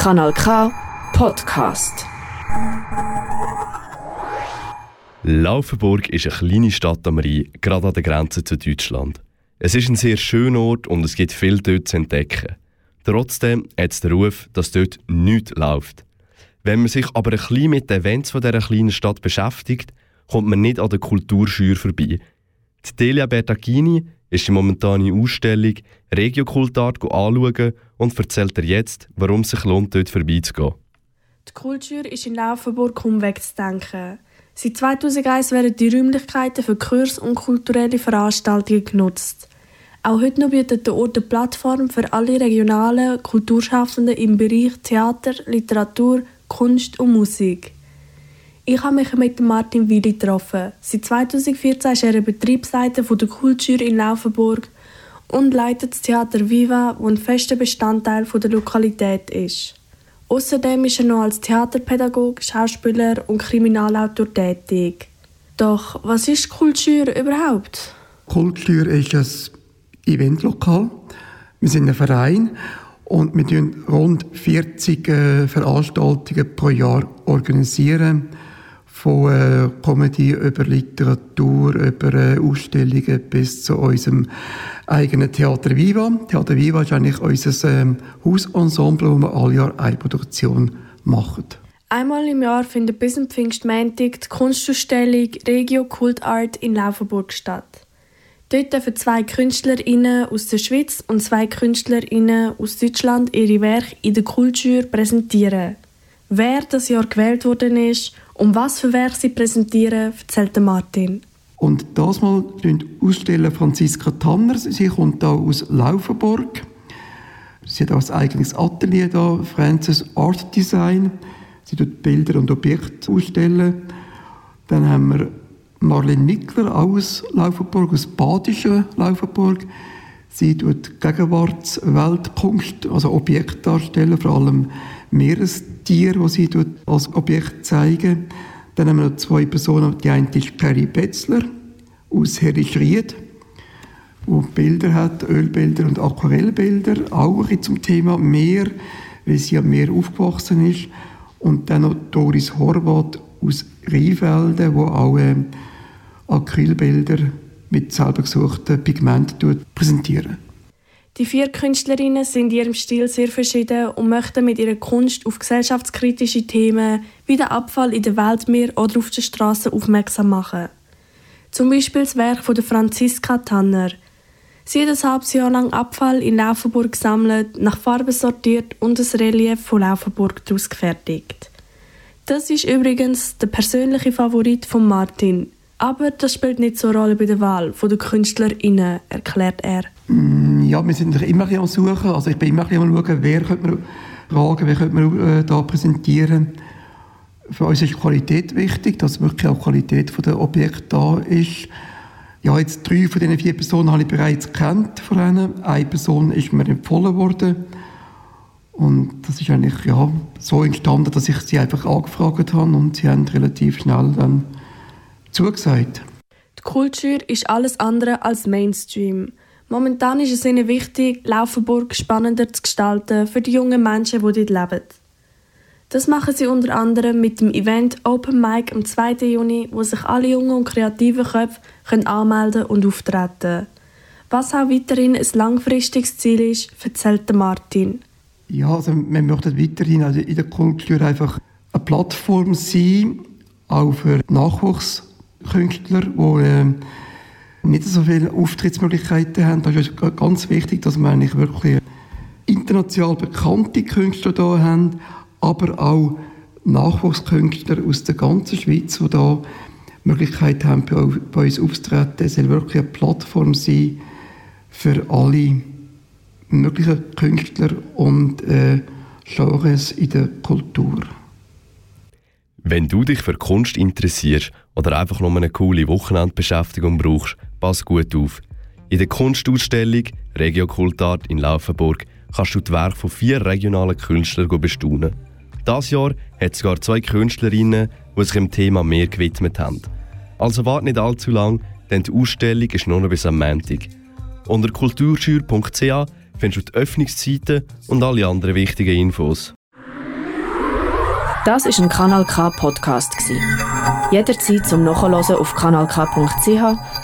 Kanal K Podcast. Laufenburg ist eine kleine Stadt am Rhein, gerade an der Grenze zu Deutschland. Es ist ein sehr schöner Ort und es gibt viel dort zu entdecken. Trotzdem hat es den Ruf, dass dort nichts läuft. Wenn man sich aber ein bisschen mit den Events von dieser kleinen Stadt beschäftigt, kommt man nicht an der Kulturschür vorbei. Die Delia Bertagini ist die momentane Ausstellung Regiokultart anschauen und erzählt dir jetzt, warum es sich lohnt, dort vorbeizugehen. Die Kultur ist in Laufenburg kaum wegzudenken. Seit 2001 werden die Räumlichkeiten für Kurs und kulturelle Veranstaltungen genutzt. Auch heute noch bietet der Ort eine Plattform für alle regionalen Kulturschaffenden im Bereich Theater, Literatur, Kunst und Musik. Ich habe mich mit Martin Willi getroffen. Seit 2014 ist er Betriebsleiter der Kultur in Laufenburg und leitet das Theater Viva, das ein fester Bestandteil der Lokalität ist. Außerdem ist er noch als Theaterpädagoge, Schauspieler und Kriminalautor tätig. Doch was ist Kultur überhaupt? Kultur ist ein Eventlokal. Wir sind ein Verein und wir organisieren rund 40 äh, Veranstaltungen pro Jahr organisieren von äh, Comedy über Literatur, über äh, Ausstellungen bis zu unserem eigenen Theater Viva. Theater Viva ist eigentlich unser ähm, Hausensemble, wo wir alle Jahr eine Produktion machen. Einmal im Jahr findet bis zum Pfingstmontag die Kunstausstellung Regio Kult Art in Laufenburg statt. Dort dürfen zwei KünstlerInnen aus der Schweiz und zwei KünstlerInnen aus Deutschland ihre Werke in der Kultur präsentieren. Wer das Jahr gewählt worden ist und was für Werke sie präsentieren, erzählt Martin. Und das mal ausstellen Franziska Tanner. Sie kommt da aus Laufenburg. Sie hat auch ein eigenes Atelier da, Francis Art Design. Sie tut Bilder und Objekte ausstellen. Dann haben wir Marlene Nickler aus Laufenburg, aus Badischen Laufenburg. Sie tut Gegenwartsweltkunst, also Objekte darstellen, vor allem Meerestiere, die sie als Objekt zeigen. Dann haben wir noch zwei Personen. Die eine ist Perry Betzler aus Herischried, die Bilder hat, Ölbilder und Aquarellbilder, auch zum Thema Meer, weil sie am Meer aufgewachsen ist. Und dann noch Doris Horvath aus Rheinfelden, die auch äh, Acrylbilder mit selber gesuchten Pigmenten präsentieren. Die vier Künstlerinnen sind in ihrem Stil sehr verschieden und möchten mit ihrer Kunst auf gesellschaftskritische Themen wie den Abfall in der Weltmeer oder auf der Straße aufmerksam machen. Zum Beispiel das Werk von Franziska Tanner. Sie hat ein halbes Jahr lang Abfall in Laufenburg gesammelt, nach Farben sortiert und das Relief von Laufenburg daraus gefertigt. Das ist übrigens der persönliche Favorit von Martin. Aber das spielt nicht so eine Rolle bei der Wahl der KünstlerInnen, erklärt er. Mm, ja, wir sind immer am Suchen. Also ich bin immer am Schauen, wer könnte man fragen, wer könnte man äh, da präsentieren. Für uns ist Qualität wichtig, dass wirklich auch Qualität der Objekte da ist. Ja, jetzt drei von diesen vier Personen habe ich bereits kennt von ihnen. Eine Person ist mir empfohlen worden. Und das ist eigentlich ja, so entstanden, dass ich sie einfach angefragt habe und sie haben relativ schnell dann zugesagt. Die Kultur ist alles andere als Mainstream. Momentan ist es ihnen wichtig, Laufenburg spannender zu gestalten für die jungen Menschen, die dort leben. Das machen sie unter anderem mit dem Event Open Mic am 2. Juni, wo sich alle jungen und kreativen Köpfe anmelden und auftreten. Was auch weiterhin ein langfristiges Ziel ist, erzählt Martin. Ja, also wir möchten weiterhin also in der Kultur einfach eine Plattform sein, auch für Nachwuchs Künstler, die äh, nicht so viele Auftrittsmöglichkeiten haben. Das ist ganz wichtig, dass wir eigentlich wirklich international bekannte Künstler da haben, aber auch Nachwuchskünstler aus der ganzen Schweiz, die da Möglichkeit haben, bei uns aufzutreten. Es soll wirklich eine Plattform sein für alle möglichen Künstler und äh, Genres in der Kultur. Wenn du dich für Kunst interessierst oder einfach nur eine coole Wochenendbeschäftigung brauchst, pass gut auf. In der Kunstausstellung Regio Kultart in Laufenburg kannst du die Werke von vier regionalen Künstlern bestaunen. Das Jahr hat es sogar zwei Künstlerinnen, die sich dem Thema mehr gewidmet haben. Also warte nicht allzu lang, denn die Ausstellung ist nur noch bis am Montag. Unter kulturschür.ch findest du die Öffnungszeiten und alle anderen wichtigen Infos. Das ist ein Kanal K Podcast Jederzeit zum Nachhören auf kanalk.ch